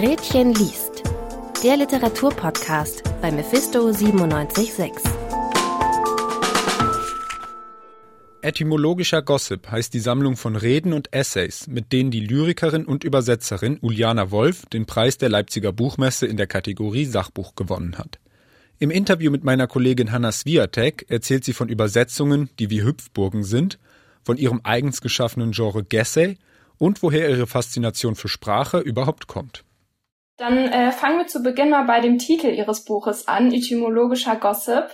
Gretchen liest. Der Literaturpodcast bei Mephisto 976. Etymologischer Gossip heißt die Sammlung von Reden und Essays, mit denen die Lyrikerin und Übersetzerin Uliana Wolf den Preis der Leipziger Buchmesse in der Kategorie Sachbuch gewonnen hat. Im Interview mit meiner Kollegin Hanna Swiatek erzählt sie von Übersetzungen, die wie Hüpfburgen sind, von ihrem eigens geschaffenen Genre Gessay und woher ihre Faszination für Sprache überhaupt kommt. Dann äh, fangen wir zu Beginn mal bei dem Titel Ihres Buches an, Etymologischer Gossip.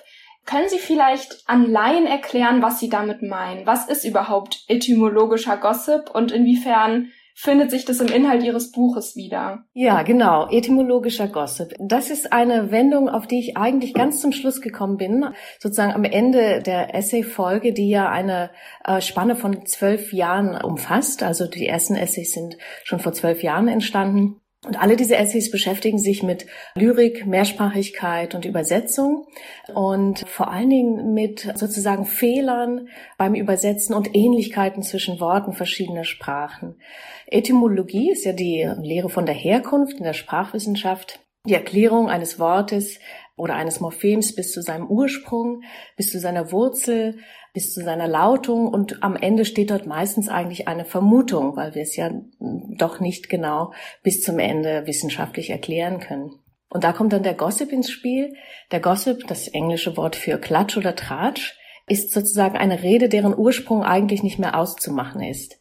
Können Sie vielleicht an Laien erklären, was Sie damit meinen? Was ist überhaupt etymologischer Gossip und inwiefern findet sich das im Inhalt Ihres Buches wieder? Ja, genau. Etymologischer Gossip. Das ist eine Wendung, auf die ich eigentlich ganz zum Schluss gekommen bin. Sozusagen am Ende der Essay-Folge, die ja eine äh, Spanne von zwölf Jahren umfasst. Also die ersten Essays sind schon vor zwölf Jahren entstanden. Und alle diese Essays beschäftigen sich mit Lyrik, Mehrsprachigkeit und Übersetzung und vor allen Dingen mit sozusagen Fehlern beim Übersetzen und Ähnlichkeiten zwischen Worten verschiedener Sprachen. Etymologie ist ja die Lehre von der Herkunft in der Sprachwissenschaft, die Erklärung eines Wortes oder eines Morphems bis zu seinem Ursprung, bis zu seiner Wurzel, bis zu seiner Lautung und am Ende steht dort meistens eigentlich eine Vermutung, weil wir es ja doch nicht genau bis zum Ende wissenschaftlich erklären können. Und da kommt dann der Gossip ins Spiel. Der Gossip, das englische Wort für Klatsch oder Tratsch, ist sozusagen eine Rede, deren Ursprung eigentlich nicht mehr auszumachen ist.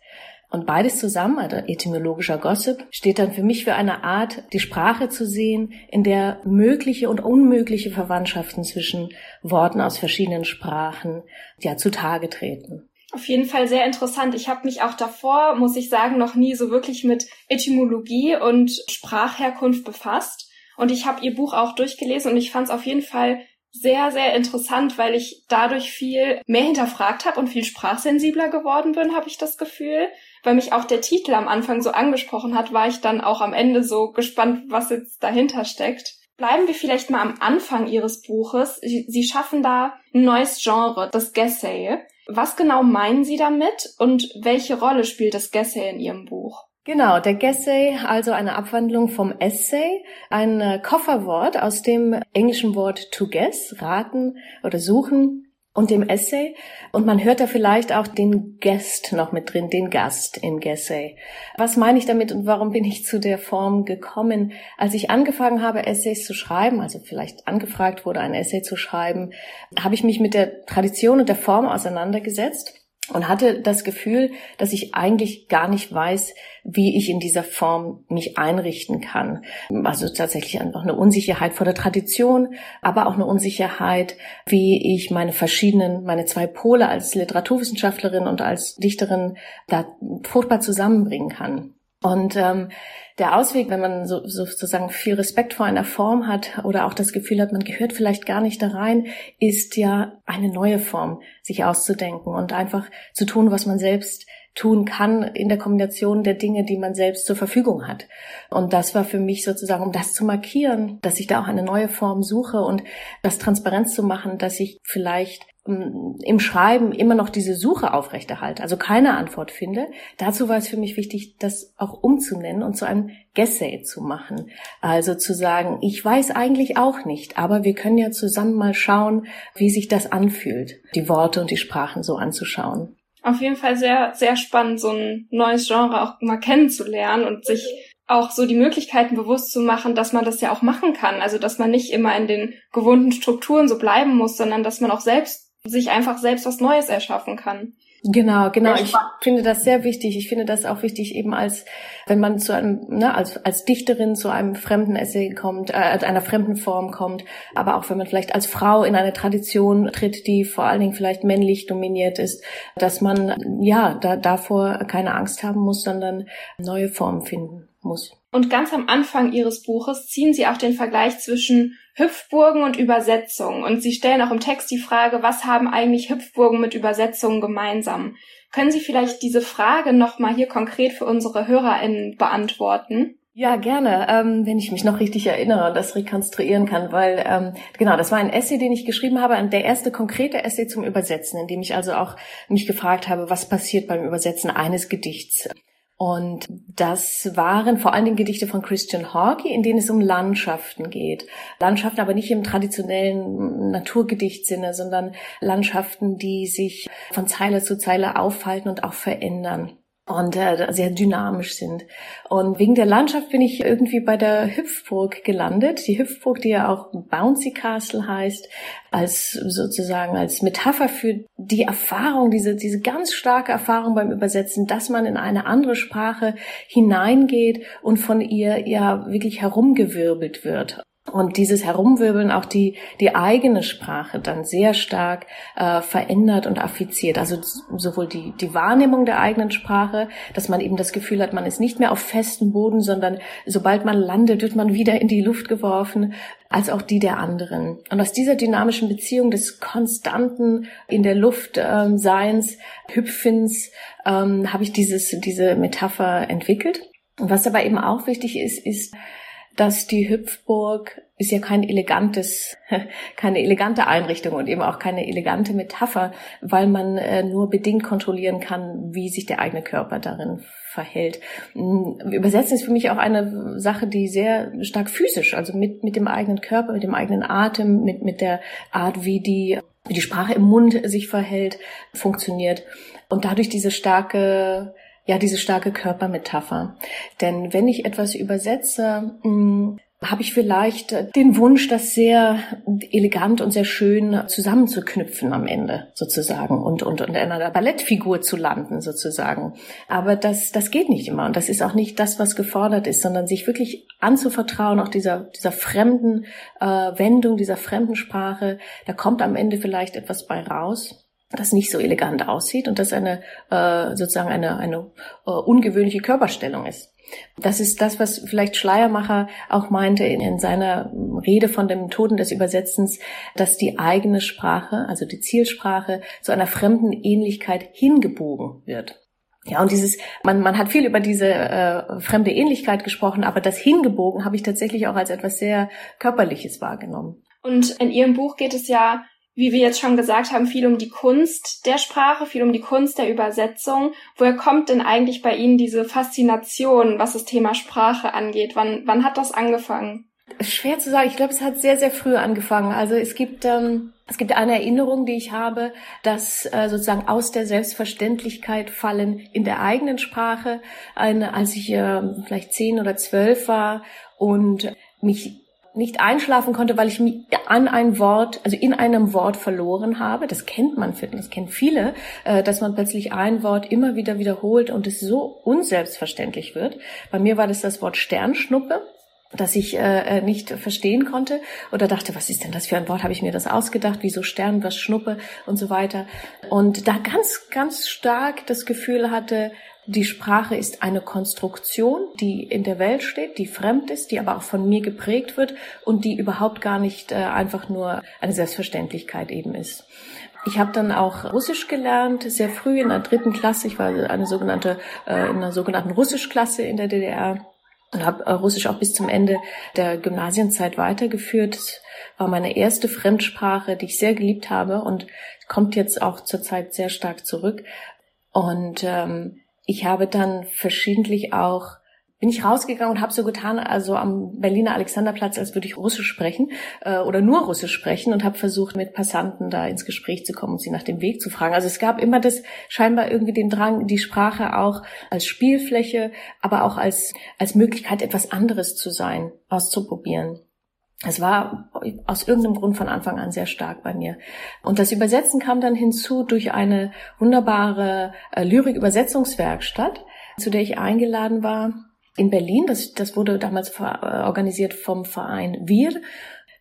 Und beides zusammen, also etymologischer Gossip, steht dann für mich für eine Art, die Sprache zu sehen, in der mögliche und unmögliche Verwandtschaften zwischen Worten aus verschiedenen Sprachen ja zutage treten. Auf jeden Fall sehr interessant. Ich habe mich auch davor, muss ich sagen, noch nie so wirklich mit Etymologie und Sprachherkunft befasst. Und ich habe ihr Buch auch durchgelesen und ich fand es auf jeden Fall sehr, sehr interessant, weil ich dadurch viel mehr hinterfragt habe und viel sprachsensibler geworden bin, habe ich das Gefühl weil mich auch der Titel am Anfang so angesprochen hat, war ich dann auch am Ende so gespannt, was jetzt dahinter steckt. Bleiben wir vielleicht mal am Anfang Ihres Buches. Sie schaffen da ein neues Genre, das Gessay. Was genau meinen Sie damit und welche Rolle spielt das Gessay in Ihrem Buch? Genau, der Gessay, also eine Abwandlung vom Essay, ein Kofferwort aus dem englischen Wort to guess, raten oder suchen, und dem Essay. Und man hört da vielleicht auch den Guest noch mit drin, den Gast im Essay. Was meine ich damit und warum bin ich zu der Form gekommen? Als ich angefangen habe, Essays zu schreiben, also vielleicht angefragt wurde, ein Essay zu schreiben, habe ich mich mit der Tradition und der Form auseinandergesetzt und hatte das Gefühl, dass ich eigentlich gar nicht weiß, wie ich in dieser Form mich einrichten kann. Also tatsächlich einfach eine Unsicherheit vor der Tradition, aber auch eine Unsicherheit, wie ich meine verschiedenen, meine zwei Pole als Literaturwissenschaftlerin und als Dichterin da fruchtbar zusammenbringen kann. Und ähm, der Ausweg, wenn man so, sozusagen viel Respekt vor einer Form hat oder auch das Gefühl hat, man gehört vielleicht gar nicht da rein, ist ja eine neue Form sich auszudenken und einfach zu tun, was man selbst tun kann in der Kombination der Dinge, die man selbst zur Verfügung hat. Und das war für mich sozusagen, um das zu markieren, dass ich da auch eine neue Form suche und das Transparenz zu machen, dass ich vielleicht im Schreiben immer noch diese Suche aufrechterhalte, also keine Antwort finde. Dazu war es für mich wichtig, das auch umzunennen und zu einem Gessay zu machen. Also zu sagen, ich weiß eigentlich auch nicht, aber wir können ja zusammen mal schauen, wie sich das anfühlt, die Worte und die Sprachen so anzuschauen. Auf jeden Fall sehr, sehr spannend, so ein neues Genre auch mal kennenzulernen und sich auch so die Möglichkeiten bewusst zu machen, dass man das ja auch machen kann. Also, dass man nicht immer in den gewohnten Strukturen so bleiben muss, sondern dass man auch selbst sich einfach selbst was Neues erschaffen kann. Genau, genau. Ich finde das sehr wichtig. Ich finde das auch wichtig, eben als, wenn man zu einem, ne, als, als Dichterin zu einem fremden Essay kommt, äh, einer fremden Form kommt, aber auch wenn man vielleicht als Frau in eine Tradition tritt, die vor allen Dingen vielleicht männlich dominiert ist, dass man, ja, da, davor keine Angst haben muss, sondern neue Formen finden muss. Und ganz am Anfang Ihres Buches ziehen Sie auch den Vergleich zwischen Hüpfburgen und Übersetzungen. Und Sie stellen auch im Text die Frage, was haben eigentlich Hüpfburgen mit Übersetzungen gemeinsam? Können Sie vielleicht diese Frage nochmal hier konkret für unsere HörerInnen beantworten? Ja, gerne, ähm, wenn ich mich noch richtig erinnere und das rekonstruieren kann, weil ähm, genau, das war ein Essay, den ich geschrieben habe, der erste konkrete Essay zum Übersetzen, in dem ich also auch mich gefragt habe, was passiert beim Übersetzen eines Gedichts. Und das waren vor allen Dingen Gedichte von Christian Hawkey, in denen es um Landschaften geht. Landschaften aber nicht im traditionellen Naturgedichtsinne, sondern Landschaften, die sich von Zeile zu Zeile aufhalten und auch verändern und äh, sehr dynamisch sind. Und wegen der Landschaft bin ich irgendwie bei der Hüpfburg gelandet. Die Hüpfburg, die ja auch Bouncy Castle heißt, als sozusagen als Metapher für die Erfahrung, diese, diese ganz starke Erfahrung beim Übersetzen, dass man in eine andere Sprache hineingeht und von ihr ja wirklich herumgewirbelt wird und dieses Herumwirbeln auch die, die eigene Sprache dann sehr stark äh, verändert und affiziert. Also sowohl die, die Wahrnehmung der eigenen Sprache, dass man eben das Gefühl hat, man ist nicht mehr auf festem Boden, sondern sobald man landet, wird man wieder in die Luft geworfen, als auch die der anderen. Und aus dieser dynamischen Beziehung des konstanten in der Luft ähm, Seins, Hüpfens, ähm, habe ich dieses, diese Metapher entwickelt. Und was aber eben auch wichtig ist, ist, dass die Hüpfburg ist ja kein elegantes, keine elegante Einrichtung und eben auch keine elegante Metapher, weil man äh, nur bedingt kontrollieren kann, wie sich der eigene Körper darin verhält. Mm, Übersetzen ist für mich auch eine Sache, die sehr stark physisch, also mit, mit dem eigenen Körper, mit dem eigenen Atem, mit, mit der Art, wie die, wie die Sprache im Mund sich verhält, funktioniert. Und dadurch diese starke ja, diese starke Körpermetapher. Denn wenn ich etwas übersetze, hm, habe ich vielleicht den Wunsch, das sehr elegant und sehr schön zusammenzuknüpfen am Ende sozusagen und, und, und in einer Ballettfigur zu landen sozusagen. Aber das, das geht nicht immer und das ist auch nicht das, was gefordert ist, sondern sich wirklich anzuvertrauen, auch dieser, dieser fremden äh, Wendung, dieser fremden Sprache. Da kommt am Ende vielleicht etwas bei raus das nicht so elegant aussieht und das eine äh, sozusagen eine, eine äh, ungewöhnliche Körperstellung ist. Das ist das, was vielleicht Schleiermacher auch meinte in, in seiner Rede von den Methoden des Übersetzens, dass die eigene Sprache, also die Zielsprache, zu einer fremden Ähnlichkeit hingebogen wird. Ja, und dieses, man, man hat viel über diese äh, fremde Ähnlichkeit gesprochen, aber das Hingebogen habe ich tatsächlich auch als etwas sehr Körperliches wahrgenommen. Und in Ihrem Buch geht es ja wie wir jetzt schon gesagt haben, viel um die Kunst der Sprache, viel um die Kunst der Übersetzung. Woher kommt denn eigentlich bei Ihnen diese Faszination, was das Thema Sprache angeht? Wann, wann hat das angefangen? Schwer zu sagen. Ich glaube, es hat sehr, sehr früh angefangen. Also es gibt, ähm, es gibt eine Erinnerung, die ich habe, dass äh, sozusagen aus der Selbstverständlichkeit fallen in der eigenen Sprache, eine, als ich äh, vielleicht zehn oder zwölf war und mich nicht einschlafen konnte, weil ich mich an ein Wort, also in einem Wort verloren habe. Das kennt man, das kennen viele, äh, dass man plötzlich ein Wort immer wieder wiederholt und es so unselbstverständlich wird. Bei mir war das das Wort Sternschnuppe dass ich äh, äh, nicht verstehen konnte oder dachte, was ist denn das für ein Wort? Habe ich mir das ausgedacht? Wieso Stern, was Schnuppe und so weiter? Und da ganz, ganz stark das Gefühl hatte, die Sprache ist eine Konstruktion, die in der Welt steht, die fremd ist, die aber auch von mir geprägt wird und die überhaupt gar nicht äh, einfach nur eine Selbstverständlichkeit eben ist. Ich habe dann auch Russisch gelernt, sehr früh in der dritten Klasse. Ich war eine sogenannte äh, in einer sogenannten Russischklasse in der DDR und habe äh, Russisch auch bis zum Ende der Gymnasienzeit weitergeführt. Das war meine erste Fremdsprache, die ich sehr geliebt habe und kommt jetzt auch zurzeit sehr stark zurück. Und ähm, ich habe dann verschiedentlich auch bin ich rausgegangen und habe so getan, also am Berliner Alexanderplatz, als würde ich Russisch sprechen äh, oder nur Russisch sprechen und habe versucht, mit Passanten da ins Gespräch zu kommen und sie nach dem Weg zu fragen. Also es gab immer das scheinbar irgendwie den Drang, die Sprache auch als Spielfläche, aber auch als als Möglichkeit, etwas anderes zu sein, auszuprobieren. Es war aus irgendeinem Grund von Anfang an sehr stark bei mir. Und das Übersetzen kam dann hinzu durch eine wunderbare äh, Lyrik-Übersetzungswerkstatt, zu der ich eingeladen war in Berlin. Das, das wurde damals äh, organisiert vom Verein Wir.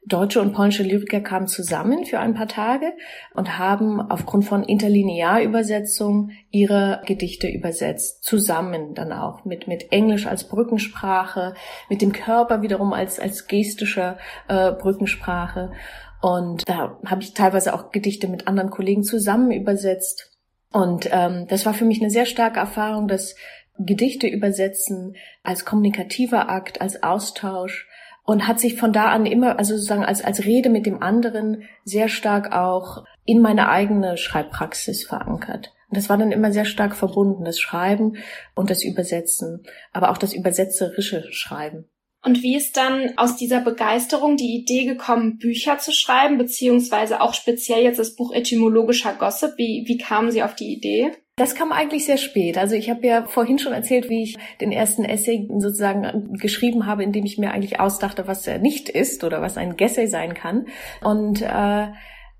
Deutsche und polnische Lyriker kamen zusammen für ein paar Tage und haben aufgrund von Interlinearübersetzung ihre Gedichte übersetzt, zusammen dann auch mit, mit Englisch als Brückensprache, mit dem Körper wiederum als, als gestischer äh, Brückensprache. Und da habe ich teilweise auch Gedichte mit anderen Kollegen zusammen übersetzt. Und ähm, das war für mich eine sehr starke Erfahrung, dass Gedichte übersetzen als kommunikativer Akt, als Austausch und hat sich von da an immer, also sozusagen als, als Rede mit dem anderen sehr stark auch in meine eigene Schreibpraxis verankert. Und das war dann immer sehr stark verbunden, das Schreiben und das Übersetzen, aber auch das übersetzerische Schreiben. Und wie ist dann aus dieser Begeisterung die Idee gekommen, Bücher zu schreiben, beziehungsweise auch speziell jetzt das Buch Etymologischer Gossip? Wie, wie kamen Sie auf die Idee? Das kam eigentlich sehr spät. Also ich habe ja vorhin schon erzählt, wie ich den ersten Essay sozusagen geschrieben habe, in dem ich mir eigentlich ausdachte, was er nicht ist oder was ein Gessay sein kann. Und äh,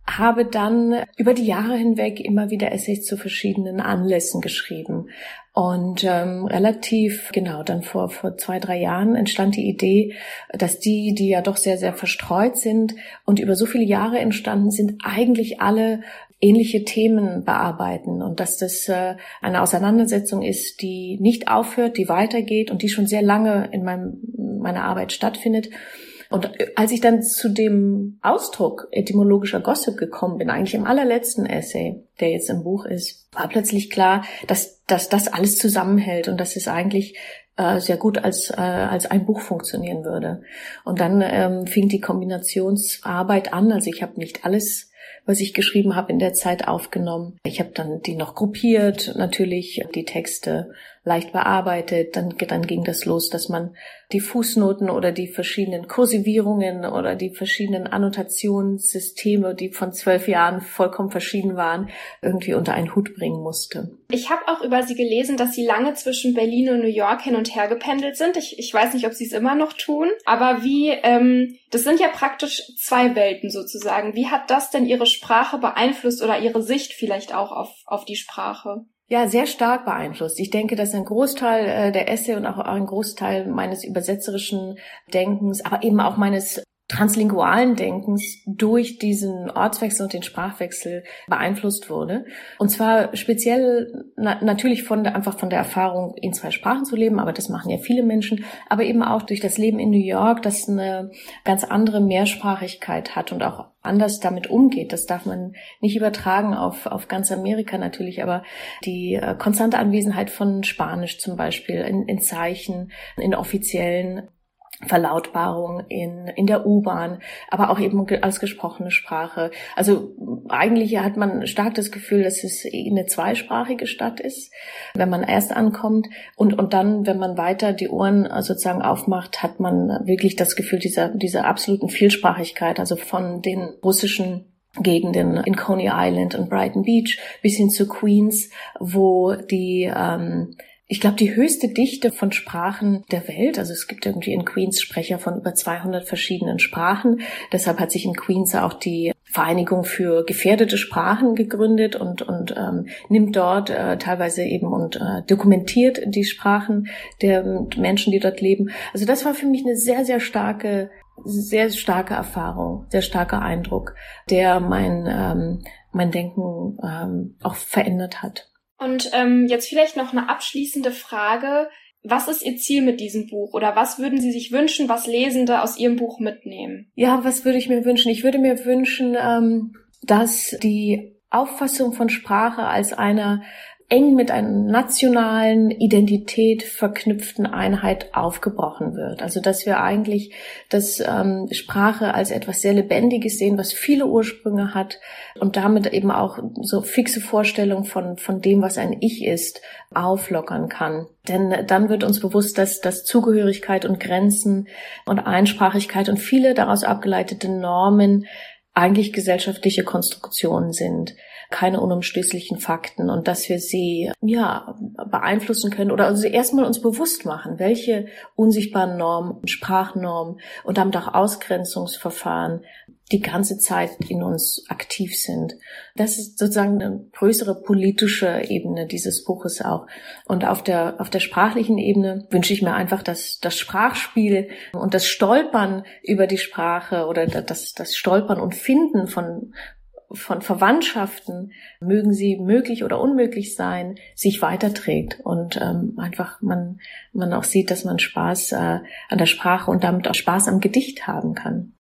habe dann über die Jahre hinweg immer wieder Essays zu verschiedenen Anlässen geschrieben. Und ähm, relativ, genau, dann vor, vor zwei, drei Jahren entstand die Idee, dass die, die ja doch sehr, sehr verstreut sind und über so viele Jahre entstanden sind, eigentlich alle ähnliche Themen bearbeiten und dass das äh, eine Auseinandersetzung ist, die nicht aufhört, die weitergeht und die schon sehr lange in meinem, meiner Arbeit stattfindet und als ich dann zu dem Ausdruck etymologischer Gossip gekommen bin, eigentlich im allerletzten Essay, der jetzt im Buch ist, war plötzlich klar, dass, dass das alles zusammenhält und dass es eigentlich äh, sehr gut als, äh, als ein Buch funktionieren würde. Und dann ähm, fing die Kombinationsarbeit an. Also ich habe nicht alles was ich geschrieben habe, in der Zeit aufgenommen. Ich habe dann die noch gruppiert, natürlich die Texte leicht bearbeitet. Dann, dann ging das los, dass man die Fußnoten oder die verschiedenen Kursivierungen oder die verschiedenen Annotationssysteme, die von zwölf Jahren vollkommen verschieden waren, irgendwie unter einen Hut bringen musste. Ich habe auch über Sie gelesen, dass Sie lange zwischen Berlin und New York hin und her gependelt sind. Ich, ich weiß nicht, ob Sie es immer noch tun, aber wie, ähm, das sind ja praktisch zwei Welten sozusagen. Wie hat das denn Ihre Sprache beeinflusst oder Ihre Sicht vielleicht auch auf, auf die Sprache? Ja, sehr stark beeinflusst. Ich denke, dass ein Großteil äh, der Essay und auch ein Großteil meines übersetzerischen Denkens, aber eben auch meines translingualen Denkens durch diesen Ortswechsel und den Sprachwechsel beeinflusst wurde. Und zwar speziell na natürlich von der, einfach von der Erfahrung, in zwei Sprachen zu leben, aber das machen ja viele Menschen, aber eben auch durch das Leben in New York, das eine ganz andere Mehrsprachigkeit hat und auch anders damit umgeht. Das darf man nicht übertragen auf, auf ganz Amerika natürlich, aber die äh, konstante Anwesenheit von Spanisch zum Beispiel in, in Zeichen, in offiziellen Verlautbarung in, in der U-Bahn, aber auch eben als gesprochene Sprache. Also eigentlich hat man stark das Gefühl, dass es eine zweisprachige Stadt ist, wenn man erst ankommt und, und dann, wenn man weiter die Ohren sozusagen aufmacht, hat man wirklich das Gefühl dieser, dieser absoluten Vielsprachigkeit, also von den russischen Gegenden in Coney Island und Brighton Beach bis hin zu Queens, wo die ähm, ich glaube, die höchste Dichte von Sprachen der Welt, also es gibt irgendwie in Queens Sprecher von über 200 verschiedenen Sprachen. Deshalb hat sich in Queens auch die Vereinigung für gefährdete Sprachen gegründet und, und ähm, nimmt dort äh, teilweise eben und äh, dokumentiert die Sprachen der Menschen, die dort leben. Also das war für mich eine sehr, sehr starke sehr starke Erfahrung, sehr starker Eindruck, der mein, ähm, mein Denken ähm, auch verändert hat. Und ähm, jetzt vielleicht noch eine abschließende Frage. Was ist Ihr Ziel mit diesem Buch oder was würden Sie sich wünschen, was Lesende aus Ihrem Buch mitnehmen? Ja, was würde ich mir wünschen? Ich würde mir wünschen, ähm, dass die Auffassung von Sprache als einer eng mit einer nationalen Identität verknüpften Einheit aufgebrochen wird. Also dass wir eigentlich das ähm, Sprache als etwas sehr Lebendiges sehen, was viele Ursprünge hat und damit eben auch so fixe Vorstellungen von, von dem, was ein Ich ist, auflockern kann. Denn dann wird uns bewusst, dass, dass Zugehörigkeit und Grenzen und Einsprachigkeit und viele daraus abgeleitete Normen eigentlich gesellschaftliche Konstruktionen sind keine unumstößlichen Fakten und dass wir sie ja beeinflussen können oder also erstmal uns bewusst machen, welche unsichtbaren Normen, Sprachnormen und damit auch Ausgrenzungsverfahren die ganze Zeit in uns aktiv sind. Das ist sozusagen eine größere politische Ebene dieses Buches auch. Und auf der, auf der sprachlichen Ebene wünsche ich mir einfach, dass das Sprachspiel und das Stolpern über die Sprache oder das, das Stolpern und Finden von, von Verwandtschaften, mögen sie möglich oder unmöglich sein, sich weiterträgt und ähm, einfach man, man auch sieht, dass man Spaß äh, an der Sprache und damit auch Spaß am Gedicht haben kann.